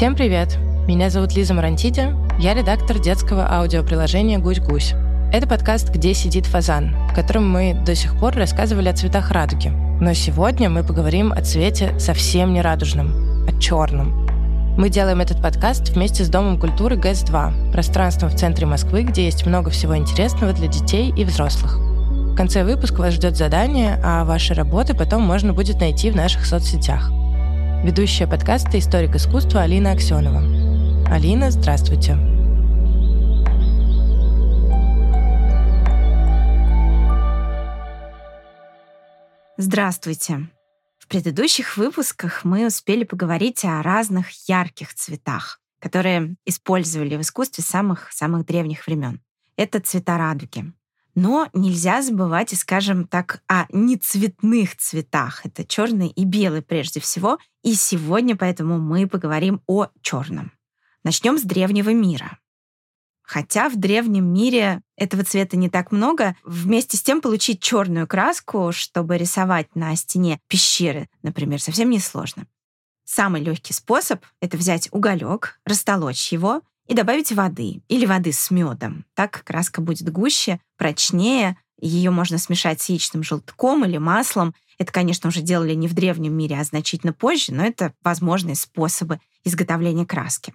Всем привет! Меня зовут Лиза Марантиди, я редактор детского аудиоприложения «Гусь-гусь». Это подкаст «Где сидит фазан», в котором мы до сих пор рассказывали о цветах радуги. Но сегодня мы поговорим о цвете совсем не радужном, о черном. Мы делаем этот подкаст вместе с Домом культуры ГЭС-2, пространством в центре Москвы, где есть много всего интересного для детей и взрослых. В конце выпуска вас ждет задание, а ваши работы потом можно будет найти в наших соцсетях. Ведущая подкаста «Историк искусства» Алина Аксенова. Алина, здравствуйте. Здравствуйте. В предыдущих выпусках мы успели поговорить о разных ярких цветах, которые использовали в искусстве самых-самых древних времен. Это цвета радуги. Но нельзя забывать скажем так, о нецветных цветах. Это черный и белый прежде всего. И сегодня поэтому мы поговорим о черном. Начнем с древнего мира. Хотя в древнем мире этого цвета не так много, вместе с тем получить черную краску, чтобы рисовать на стене пещеры, например, совсем не сложно. Самый легкий способ — это взять уголек, растолочь его и добавить воды или воды с медом. Так краска будет гуще, прочнее. Ее можно смешать с яичным желтком или маслом. Это, конечно, уже делали не в древнем мире, а значительно позже, но это возможные способы изготовления краски.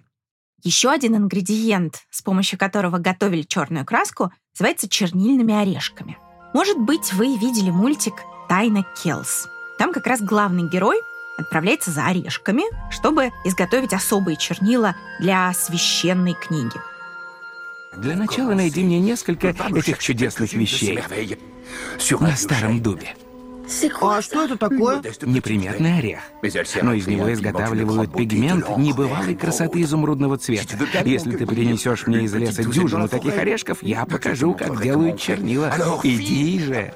Еще один ингредиент, с помощью которого готовили черную краску, называется чернильными орешками. Может быть, вы видели мультик «Тайна Келс». Там как раз главный герой отправляется за орешками, чтобы изготовить особые чернила для священной книги. Для начала найди мне несколько этих чудесных вещей на старом дубе. А что это такое? Неприметный орех. Но из него изготавливают пигмент небывалой красоты изумрудного цвета. Если ты принесешь мне из леса дюжину таких орешков, я покажу, как делают чернила. Иди же.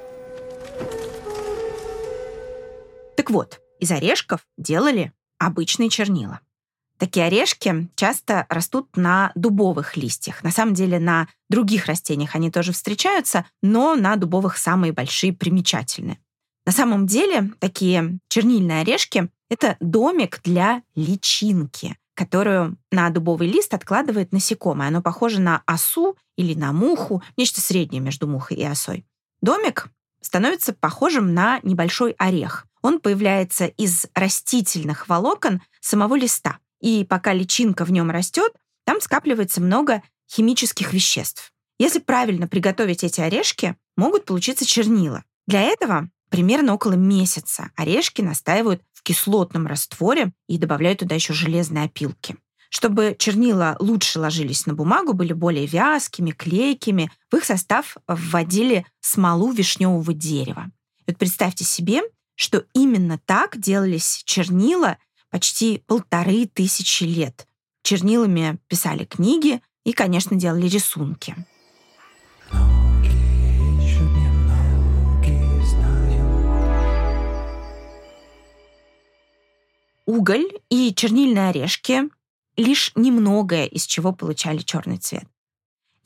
Так вот, из орешков делали обычные чернила. Такие орешки часто растут на дубовых листьях. На самом деле на других растениях они тоже встречаются, но на дубовых самые большие примечательные. На самом деле такие чернильные орешки — это домик для личинки, которую на дубовый лист откладывает насекомое. Оно похоже на осу или на муху, нечто среднее между мухой и осой. Домик становится похожим на небольшой орех. Он появляется из растительных волокон самого листа. И пока личинка в нем растет, там скапливается много химических веществ. Если правильно приготовить эти орешки, могут получиться чернила. Для этого примерно около месяца орешки настаивают в кислотном растворе и добавляют туда еще железные опилки. Чтобы чернила лучше ложились на бумагу, были более вязкими, клейкими, в их состав вводили смолу вишневого дерева. вот представьте себе, что именно так делались чернила почти полторы тысячи лет. Чернилами писали книги и, конечно, делали рисунки. Уголь и чернильные орешки лишь немногое, из чего получали черный цвет.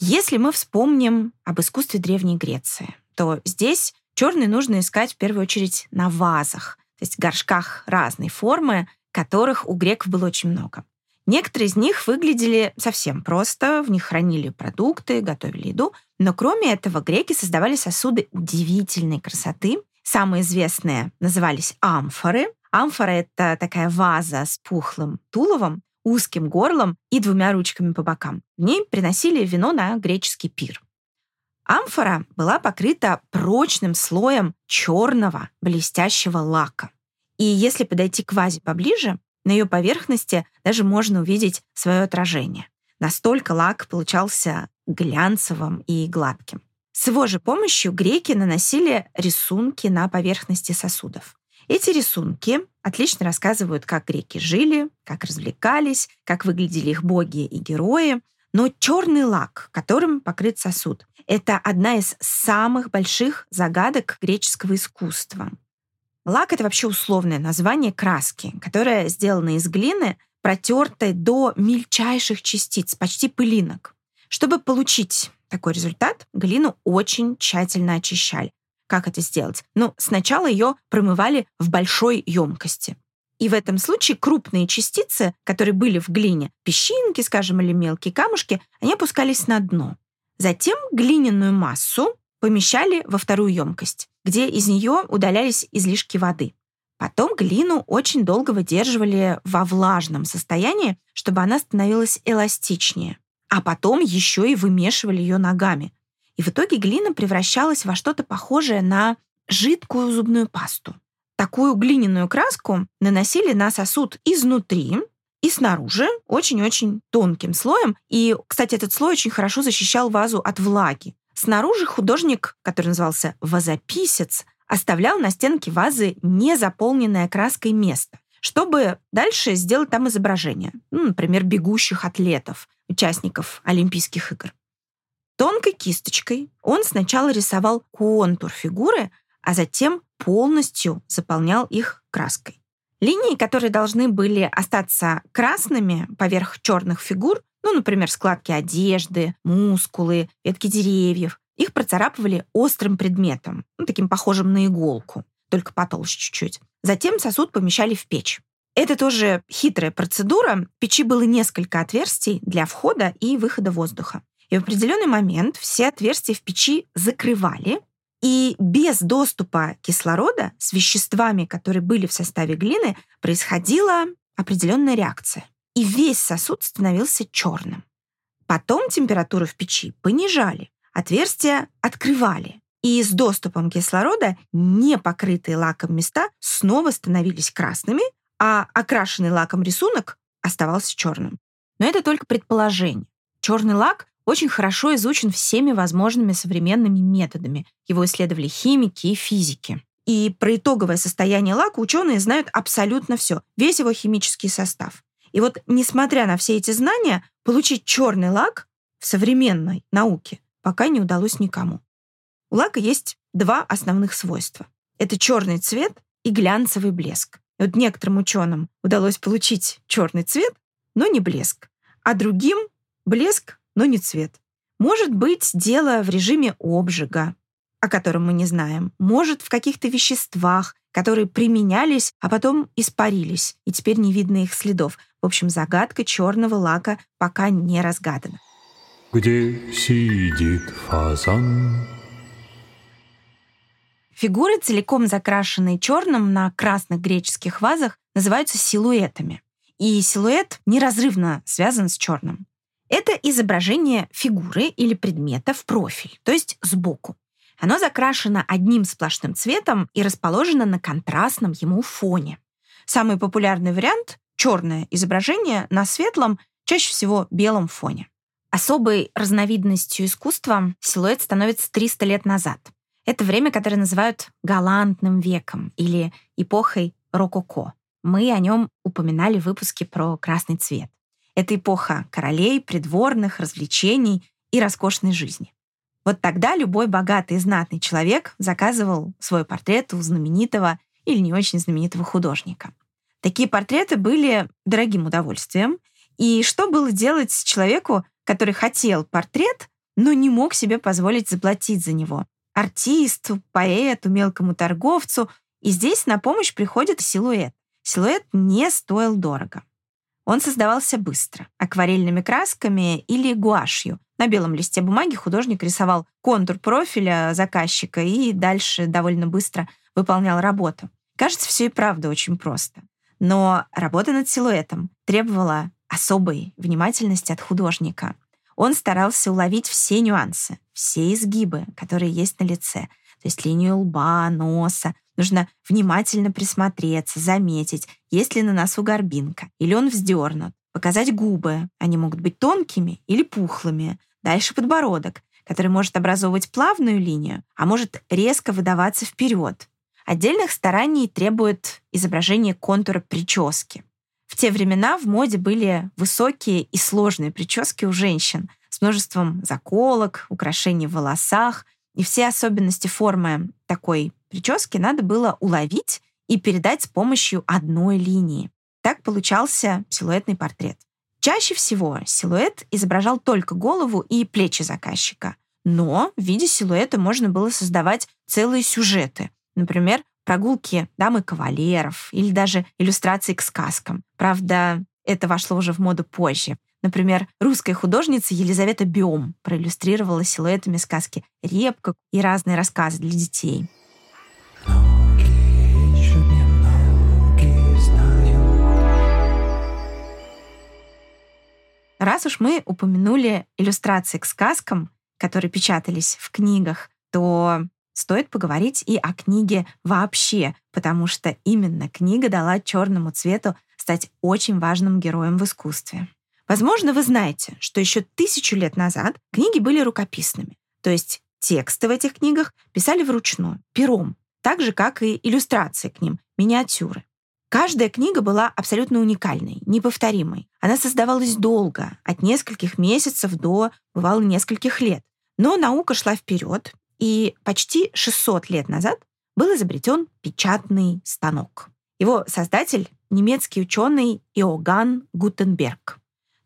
Если мы вспомним об искусстве Древней Греции, то здесь черный нужно искать в первую очередь на вазах, то есть горшках разной формы, которых у греков было очень много. Некоторые из них выглядели совсем просто, в них хранили продукты, готовили еду, но кроме этого греки создавали сосуды удивительной красоты. Самые известные назывались амфоры. Амфора — это такая ваза с пухлым туловом, узким горлом и двумя ручками по бокам. В ней приносили вино на греческий пир. Амфора была покрыта прочным слоем черного блестящего лака. И если подойти к вазе поближе, на ее поверхности даже можно увидеть свое отражение. Настолько лак получался глянцевым и гладким. С его же помощью греки наносили рисунки на поверхности сосудов. Эти рисунки отлично рассказывают, как греки жили, как развлекались, как выглядели их боги и герои. Но черный лак, которым покрыт сосуд, это одна из самых больших загадок греческого искусства. Лак — это вообще условное название краски, которая сделана из глины, протертой до мельчайших частиц, почти пылинок. Чтобы получить такой результат, глину очень тщательно очищали. Как это сделать? Ну, сначала ее промывали в большой емкости. И в этом случае крупные частицы, которые были в глине, песчинки, скажем, или мелкие камушки, они опускались на дно. Затем глиняную массу помещали во вторую емкость, где из нее удалялись излишки воды. Потом глину очень долго выдерживали во влажном состоянии, чтобы она становилась эластичнее. А потом еще и вымешивали ее ногами. И в итоге глина превращалась во что-то похожее на жидкую зубную пасту. Такую глиняную краску наносили на сосуд изнутри и снаружи очень-очень тонким слоем. И, кстати, этот слой очень хорошо защищал вазу от влаги. Снаружи художник, который назывался вазописец, оставлял на стенке вазы незаполненное краской место, чтобы дальше сделать там изображение, ну, например, бегущих атлетов, участников Олимпийских игр. Тонкой кисточкой он сначала рисовал контур фигуры, а затем полностью заполнял их краской. Линии, которые должны были остаться красными поверх черных фигур, ну, например, складки одежды, мускулы, ветки деревьев, их процарапывали острым предметом, ну, таким похожим на иголку, только потолще чуть-чуть. Затем сосуд помещали в печь. Это тоже хитрая процедура. В печи было несколько отверстий для входа и выхода воздуха. И в определенный момент все отверстия в печи закрывали, и без доступа кислорода с веществами, которые были в составе глины, происходила определенная реакция. И весь сосуд становился черным. Потом температуру в печи понижали, отверстия открывали. И с доступом кислорода не покрытые лаком места снова становились красными, а окрашенный лаком рисунок оставался черным. Но это только предположение. Черный лак очень хорошо изучен всеми возможными современными методами. Его исследовали химики и физики. И про итоговое состояние лака ученые знают абсолютно все, весь его химический состав. И вот, несмотря на все эти знания, получить черный лак в современной науке пока не удалось никому. У лака есть два основных свойства. Это черный цвет и глянцевый блеск. И вот некоторым ученым удалось получить черный цвет, но не блеск, а другим блеск, но не цвет. Может быть, дело в режиме обжига, о котором мы не знаем. Может, в каких-то веществах, которые применялись, а потом испарились, и теперь не видно их следов. В общем, загадка черного лака пока не разгадана. Где сидит фазан? Фигуры, целиком закрашенные черным на красных греческих вазах, называются силуэтами. И силуэт неразрывно связан с черным. Это изображение фигуры или предмета в профиль, то есть сбоку. Оно закрашено одним сплошным цветом и расположено на контрастном ему фоне. Самый популярный вариант — черное изображение на светлом, чаще всего белом фоне. Особой разновидностью искусства силуэт становится 300 лет назад. Это время, которое называют галантным веком или эпохой рококо. Мы о нем упоминали в выпуске про красный цвет. Это эпоха королей, придворных, развлечений и роскошной жизни. Вот тогда любой богатый и знатный человек заказывал свой портрет у знаменитого или не очень знаменитого художника. Такие портреты были дорогим удовольствием. И что было делать человеку, который хотел портрет, но не мог себе позволить заплатить за него? Артисту, поэту, мелкому торговцу. И здесь на помощь приходит силуэт. Силуэт не стоил дорого. Он создавался быстро, акварельными красками или гуашью. На белом листе бумаги художник рисовал контур профиля заказчика и дальше довольно быстро выполнял работу. Кажется, все и правда очень просто. Но работа над силуэтом требовала особой внимательности от художника. Он старался уловить все нюансы, все изгибы, которые есть на лице, то есть линию лба, носа, Нужно внимательно присмотреться, заметить, есть ли на носу горбинка, или он вздернут. Показать губы. Они могут быть тонкими или пухлыми. Дальше подбородок, который может образовывать плавную линию, а может резко выдаваться вперед. Отдельных стараний требует изображение контура прически. В те времена в моде были высокие и сложные прически у женщин с множеством заколок, украшений в волосах, и все особенности формы такой прически надо было уловить и передать с помощью одной линии. Так получался силуэтный портрет. Чаще всего силуэт изображал только голову и плечи заказчика. Но в виде силуэта можно было создавать целые сюжеты. Например, прогулки дамы кавалеров или даже иллюстрации к сказкам. Правда, это вошло уже в моду позже. Например, русская художница Елизавета Биом проиллюстрировала силуэтами сказки «Репка» и разные рассказы для детей. Раз уж мы упомянули иллюстрации к сказкам, которые печатались в книгах, то стоит поговорить и о книге вообще, потому что именно книга дала черному цвету стать очень важным героем в искусстве. Возможно, вы знаете, что еще тысячу лет назад книги были рукописными, то есть тексты в этих книгах писали вручную, пером, так же, как и иллюстрации к ним, миниатюры. Каждая книга была абсолютно уникальной, неповторимой. Она создавалась долго, от нескольких месяцев до, бывало, нескольких лет. Но наука шла вперед, и почти 600 лет назад был изобретен печатный станок. Его создатель — немецкий ученый Иоганн Гутенберг.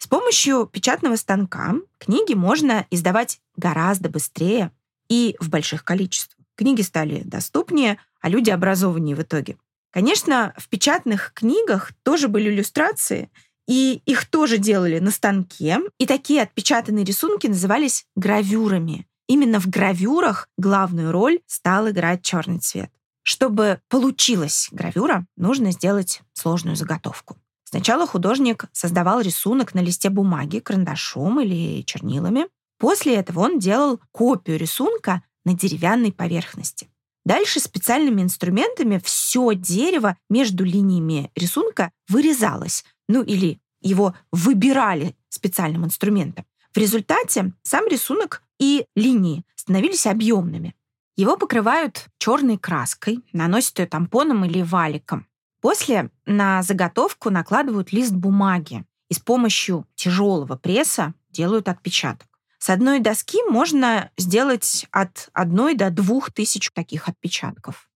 Помощью печатного станка книги можно издавать гораздо быстрее и в больших количествах. Книги стали доступнее, а люди образованнее в итоге. Конечно, в печатных книгах тоже были иллюстрации, и их тоже делали на станке. И такие отпечатанные рисунки назывались гравюрами. Именно в гравюрах главную роль стал играть черный цвет. Чтобы получилась гравюра, нужно сделать сложную заготовку. Сначала художник создавал рисунок на листе бумаги карандашом или чернилами. После этого он делал копию рисунка на деревянной поверхности. Дальше специальными инструментами все дерево между линиями рисунка вырезалось, ну или его выбирали специальным инструментом. В результате сам рисунок и линии становились объемными. Его покрывают черной краской, наносят ее тампоном или валиком. После на заготовку накладывают лист бумаги и с помощью тяжелого пресса делают отпечаток. С одной доски можно сделать от одной до двух тысяч таких отпечатков.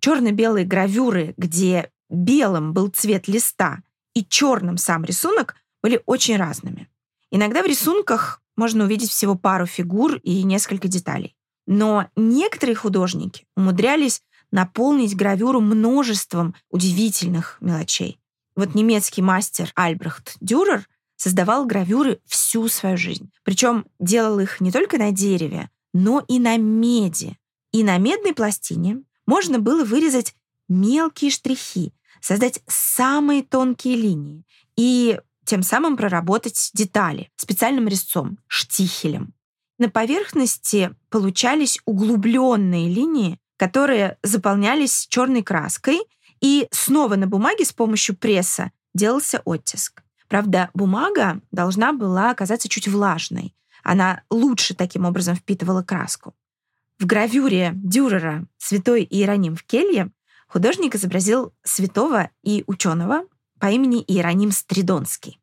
Черно-белые гравюры, где белым был цвет листа и черным сам рисунок, были очень разными. Иногда в рисунках можно увидеть всего пару фигур и несколько деталей. Но некоторые художники умудрялись наполнить гравюру множеством удивительных мелочей. Вот немецкий мастер Альбрехт Дюрер создавал гравюры всю свою жизнь. Причем делал их не только на дереве, но и на меди. И на медной пластине можно было вырезать мелкие штрихи, создать самые тонкие линии и тем самым проработать детали специальным резцом, штихелем. На поверхности получались углубленные линии, которые заполнялись черной краской, и снова на бумаге с помощью пресса делался оттиск. Правда, бумага должна была оказаться чуть влажной. Она лучше таким образом впитывала краску. В гравюре Дюрера «Святой Иероним в келье» художник изобразил святого и ученого по имени Иероним Стридонский.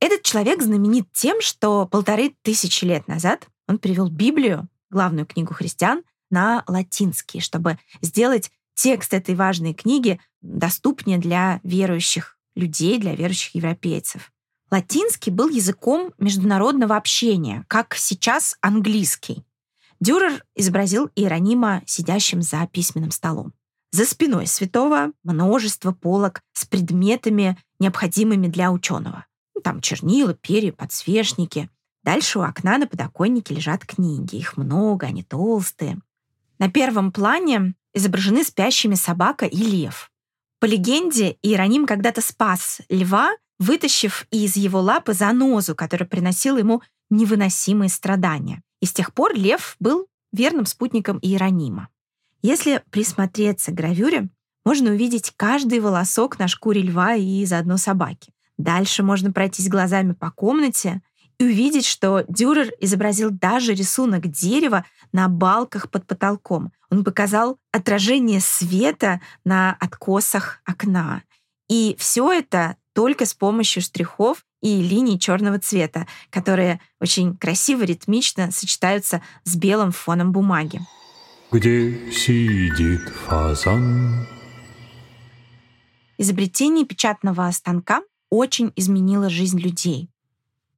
Этот человек знаменит тем, что полторы тысячи лет назад он привел Библию, главную книгу христиан, на латинский, чтобы сделать текст этой важной книги доступнее для верующих людей, для верующих европейцев. Латинский был языком международного общения, как сейчас английский. Дюрер изобразил Иеронима сидящим за письменным столом. За спиной святого множество полок с предметами, необходимыми для ученого. Ну, там чернила, перья, подсвечники. Дальше у окна на подоконнике лежат книги. Их много, они толстые. На первом плане изображены спящими собака и лев. По легенде, Иероним когда-то спас льва, вытащив из его лапы занозу, которая приносила ему невыносимые страдания. И с тех пор лев был верным спутником Иеронима. Если присмотреться к гравюре, можно увидеть каждый волосок на шкуре льва и заодно собаки. Дальше можно пройтись глазами по комнате и увидеть, что Дюрер изобразил даже рисунок дерева на балках под потолком. Он показал отражение света на откосах окна. И все это только с помощью штрихов и линий черного цвета, которые очень красиво, ритмично сочетаются с белым фоном бумаги. Где сидит фазан? Изобретение печатного станка очень изменило жизнь людей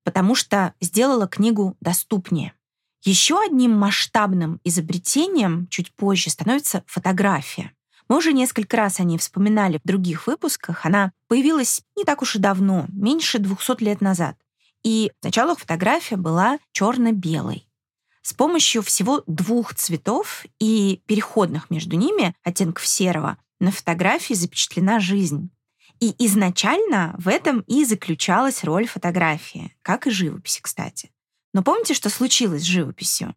потому что сделала книгу доступнее. Еще одним масштабным изобретением чуть позже становится фотография. Мы уже несколько раз о ней вспоминали в других выпусках. Она появилась не так уж и давно, меньше 200 лет назад. И сначала фотография была черно-белой. С помощью всего двух цветов и переходных между ними оттенков серого на фотографии запечатлена жизнь. И изначально в этом и заключалась роль фотографии, как и живописи, кстати. Но помните, что случилось с живописью?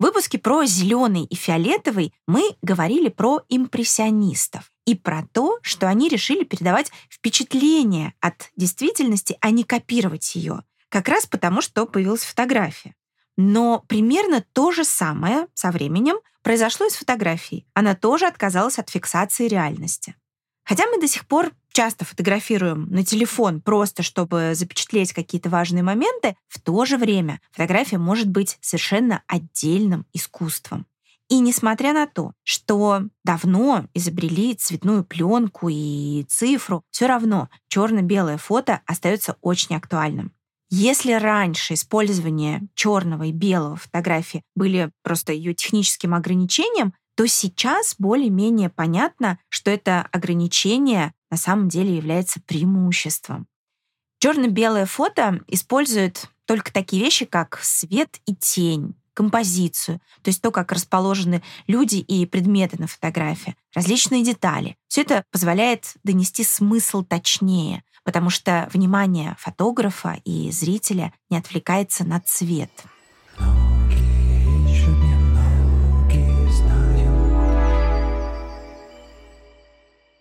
В выпуске про зеленый и фиолетовый мы говорили про импрессионистов и про то, что они решили передавать впечатление от действительности, а не копировать ее. Как раз потому, что появилась фотография. Но примерно то же самое со временем произошло и с фотографией. Она тоже отказалась от фиксации реальности. Хотя мы до сих пор часто фотографируем на телефон просто, чтобы запечатлеть какие-то важные моменты, в то же время фотография может быть совершенно отдельным искусством. И несмотря на то, что давно изобрели цветную пленку и цифру, все равно черно-белое фото остается очень актуальным. Если раньше использование черного и белого фотографии были просто ее техническим ограничением, то сейчас более-менее понятно, что это ограничение на самом деле является преимуществом. Черно-белое фото использует только такие вещи, как свет и тень, композицию, то есть то, как расположены люди и предметы на фотографии, различные детали. Все это позволяет донести смысл точнее, потому что внимание фотографа и зрителя не отвлекается на цвет.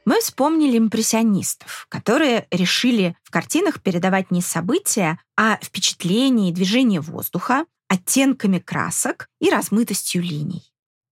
Мы вспомнили импрессионистов, которые решили в картинах передавать не события, а впечатления и движение воздуха оттенками красок и размытостью линий.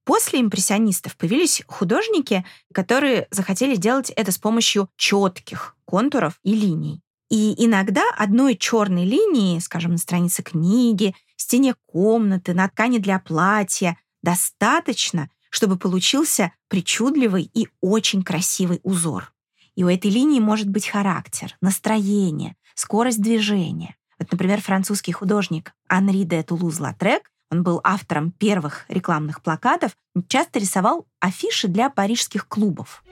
После импрессионистов появились художники, которые захотели делать это с помощью четких контуров и линий. И иногда одной черной линии, скажем, на странице книги, стене комнаты, на ткани для платья, достаточно, чтобы получился причудливый и очень красивый узор. И у этой линии может быть характер, настроение, скорость движения. Вот, например, французский художник Анри де Тулуз-Латрек, он был автором первых рекламных плакатов, часто рисовал афиши для парижских клубов.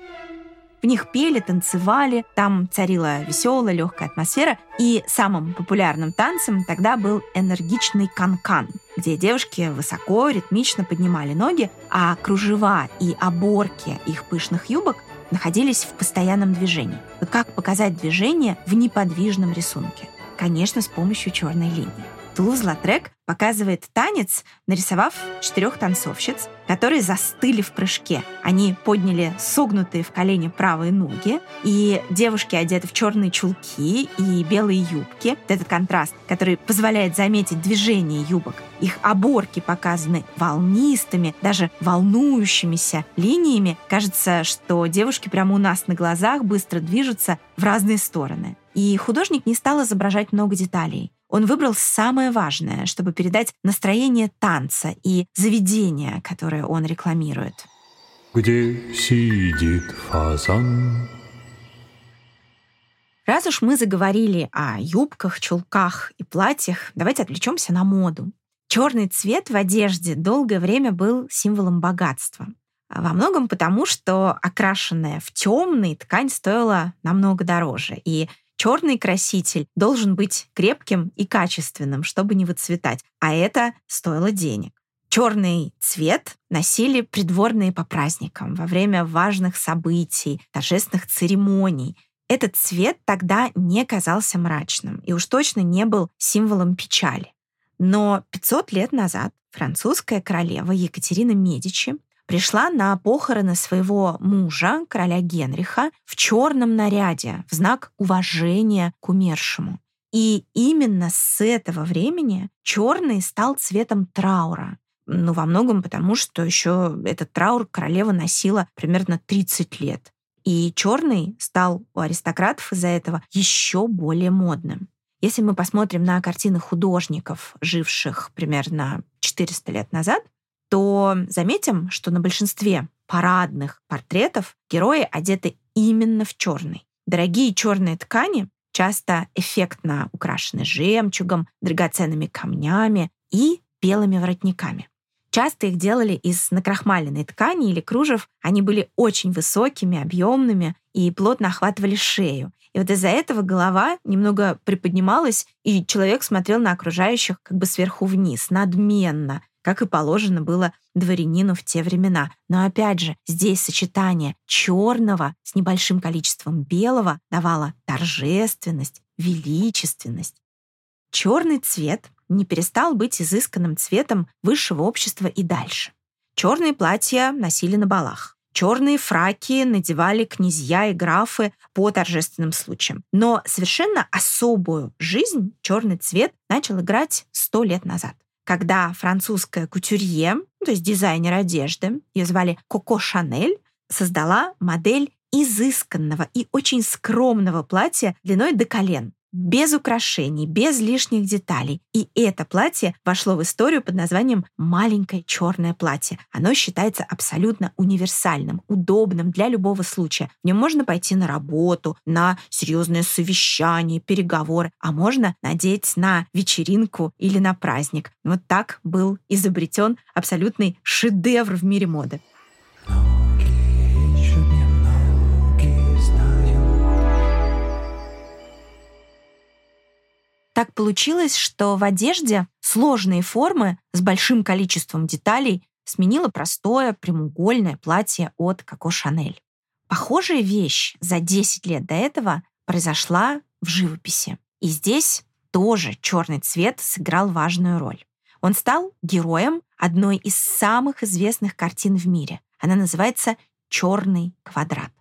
В них пели, танцевали, там царила веселая, легкая атмосфера. И самым популярным танцем тогда был энергичный канкан, где девушки высоко, ритмично поднимали ноги, а кружева и оборки их пышных юбок находились в постоянном движении. Вот как показать движение в неподвижном рисунке? Конечно, с помощью черной линии. Тулуз-Латрек показывает танец, нарисовав четырех танцовщиц, которые застыли в прыжке. Они подняли согнутые в колени правые ноги, и девушки одеты в черные чулки и белые юбки. Этот контраст, который позволяет заметить движение юбок. Их оборки показаны волнистыми, даже волнующимися линиями. Кажется, что девушки прямо у нас на глазах быстро движутся в разные стороны. И художник не стал изображать много деталей. Он выбрал самое важное, чтобы передать настроение танца и заведения, которое он рекламирует. Где сидит фазан? Раз уж мы заговорили о юбках, чулках и платьях, давайте отвлечемся на моду. Черный цвет в одежде долгое время был символом богатства. Во многом потому, что окрашенная в темный ткань стоила намного дороже, и Черный краситель должен быть крепким и качественным, чтобы не выцветать, а это стоило денег. Черный цвет носили придворные по праздникам, во время важных событий, торжественных церемоний. Этот цвет тогда не казался мрачным и уж точно не был символом печали. Но 500 лет назад французская королева Екатерина Медичи пришла на похороны своего мужа, короля Генриха, в черном наряде, в знак уважения к умершему. И именно с этого времени черный стал цветом траура. Ну, во многом потому, что еще этот траур королева носила примерно 30 лет. И черный стал у аристократов из-за этого еще более модным. Если мы посмотрим на картины художников, живших примерно 400 лет назад, то заметим, что на большинстве парадных портретов герои одеты именно в черный. Дорогие черные ткани часто эффектно украшены жемчугом, драгоценными камнями и белыми воротниками. Часто их делали из накрахмаленной ткани или кружев. Они были очень высокими, объемными и плотно охватывали шею. И вот из-за этого голова немного приподнималась, и человек смотрел на окружающих как бы сверху вниз, надменно, как и положено было дворянину в те времена. Но опять же, здесь сочетание черного с небольшим количеством белого давало торжественность, величественность. Черный цвет не перестал быть изысканным цветом высшего общества и дальше. Черные платья носили на балах. Черные фраки надевали князья и графы по торжественным случаям. Но совершенно особую жизнь черный цвет начал играть сто лет назад когда французская кутюрье, то есть дизайнер одежды, ее звали Коко Шанель, создала модель изысканного и очень скромного платья длиной до колен без украшений, без лишних деталей. И это платье вошло в историю под названием «маленькое черное платье». Оно считается абсолютно универсальным, удобным для любого случая. В нем можно пойти на работу, на серьезное совещание, переговоры, а можно надеть на вечеринку или на праздник. Вот так был изобретен абсолютный шедевр в мире моды. Так получилось, что в одежде сложные формы с большим количеством деталей сменило простое прямоугольное платье от Коко Шанель. Похожая вещь за 10 лет до этого произошла в живописи. И здесь тоже черный цвет сыграл важную роль. Он стал героем одной из самых известных картин в мире. Она называется «Черный квадрат».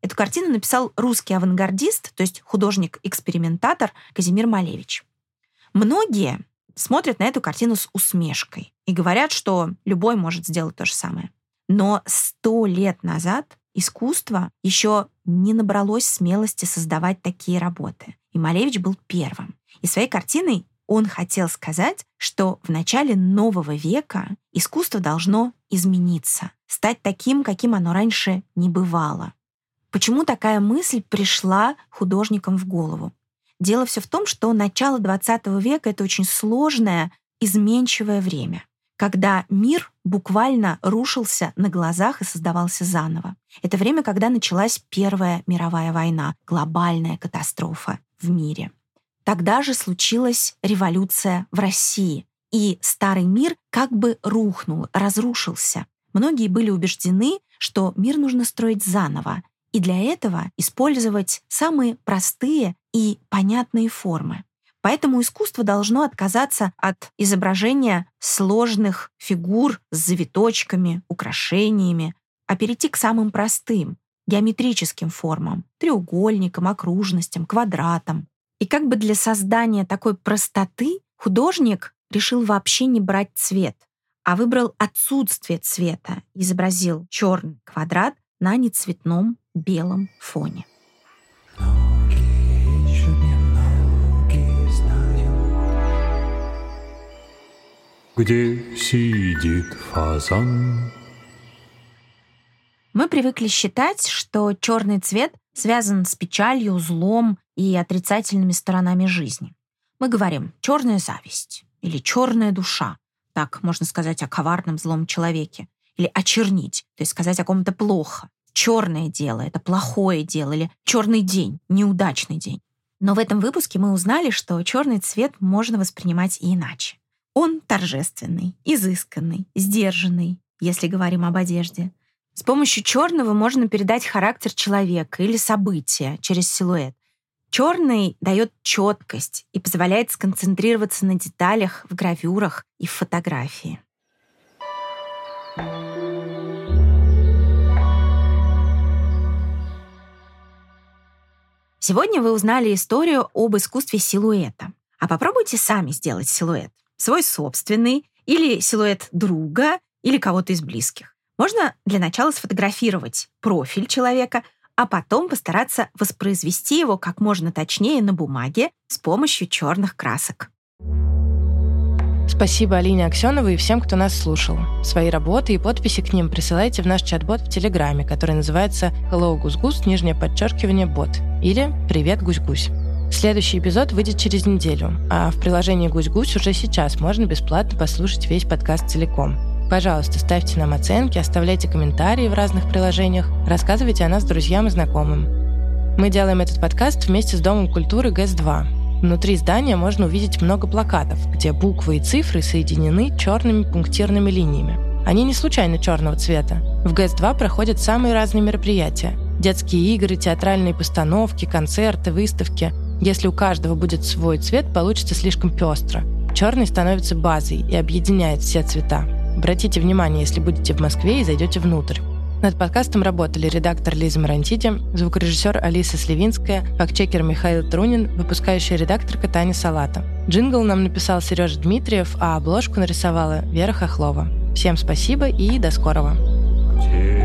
Эту картину написал русский авангардист, то есть художник-экспериментатор Казимир Малевич. Многие смотрят на эту картину с усмешкой и говорят, что любой может сделать то же самое. Но сто лет назад искусство еще не набралось смелости создавать такие работы. И Малевич был первым. И своей картиной он хотел сказать, что в начале нового века искусство должно измениться, стать таким, каким оно раньше не бывало. Почему такая мысль пришла художникам в голову? Дело все в том, что начало XX века — это очень сложное, изменчивое время, когда мир буквально рушился на глазах и создавался заново. Это время, когда началась Первая мировая война, глобальная катастрофа в мире. Тогда же случилась революция в России, и старый мир как бы рухнул, разрушился. Многие были убеждены, что мир нужно строить заново, и для этого использовать самые простые и понятные формы. Поэтому искусство должно отказаться от изображения сложных фигур с завиточками, украшениями, а перейти к самым простым, геометрическим формам, треугольникам, окружностям, квадратам. И как бы для создания такой простоты художник решил вообще не брать цвет, а выбрал отсутствие цвета, изобразил черный квадрат на нецветном белом фоне. Где сидит фазан? Мы привыкли считать, что черный цвет связан с печалью, злом и отрицательными сторонами жизни. Мы говорим «черная зависть» или «черная душа». Так можно сказать о коварном злом человеке. Или «очернить», то есть сказать о ком-то плохо черное дело, это плохое дело, или черный день, неудачный день. Но в этом выпуске мы узнали, что черный цвет можно воспринимать и иначе. Он торжественный, изысканный, сдержанный, если говорим об одежде. С помощью черного можно передать характер человека или события через силуэт. Черный дает четкость и позволяет сконцентрироваться на деталях в гравюрах и в фотографии. Сегодня вы узнали историю об искусстве силуэта. А попробуйте сами сделать силуэт. Свой собственный, или силуэт друга, или кого-то из близких. Можно для начала сфотографировать профиль человека, а потом постараться воспроизвести его как можно точнее на бумаге с помощью черных красок. Спасибо Алине Аксеновой и всем, кто нас слушал. Свои работы и подписи к ним присылайте в наш чат-бот в Телеграме, который называется Hello Гусь-Гусь, нижнее подчеркивание, бот. Или Привет, Гусь-Гусь. Следующий эпизод выйдет через неделю, а в приложении «Гусь-Гусь» уже сейчас можно бесплатно послушать весь подкаст целиком. Пожалуйста, ставьте нам оценки, оставляйте комментарии в разных приложениях, рассказывайте о нас друзьям и знакомым. Мы делаем этот подкаст вместе с Домом культуры ГЭС-2. Внутри здания можно увидеть много плакатов, где буквы и цифры соединены черными пунктирными линиями. Они не случайно черного цвета. В ГЭС-2 проходят самые разные мероприятия. Детские игры, театральные постановки, концерты, выставки. Если у каждого будет свой цвет, получится слишком пестро. Черный становится базой и объединяет все цвета. Обратите внимание, если будете в Москве и зайдете внутрь. Над подкастом работали редактор Лиза Марантити, звукорежиссер Алиса Сливинская, фактчекер Михаил Трунин, выпускающая редакторка Таня Салата. Джингл нам написал Сережа Дмитриев, а обложку нарисовала Вера Хохлова. Всем спасибо и до скорого. Yeah.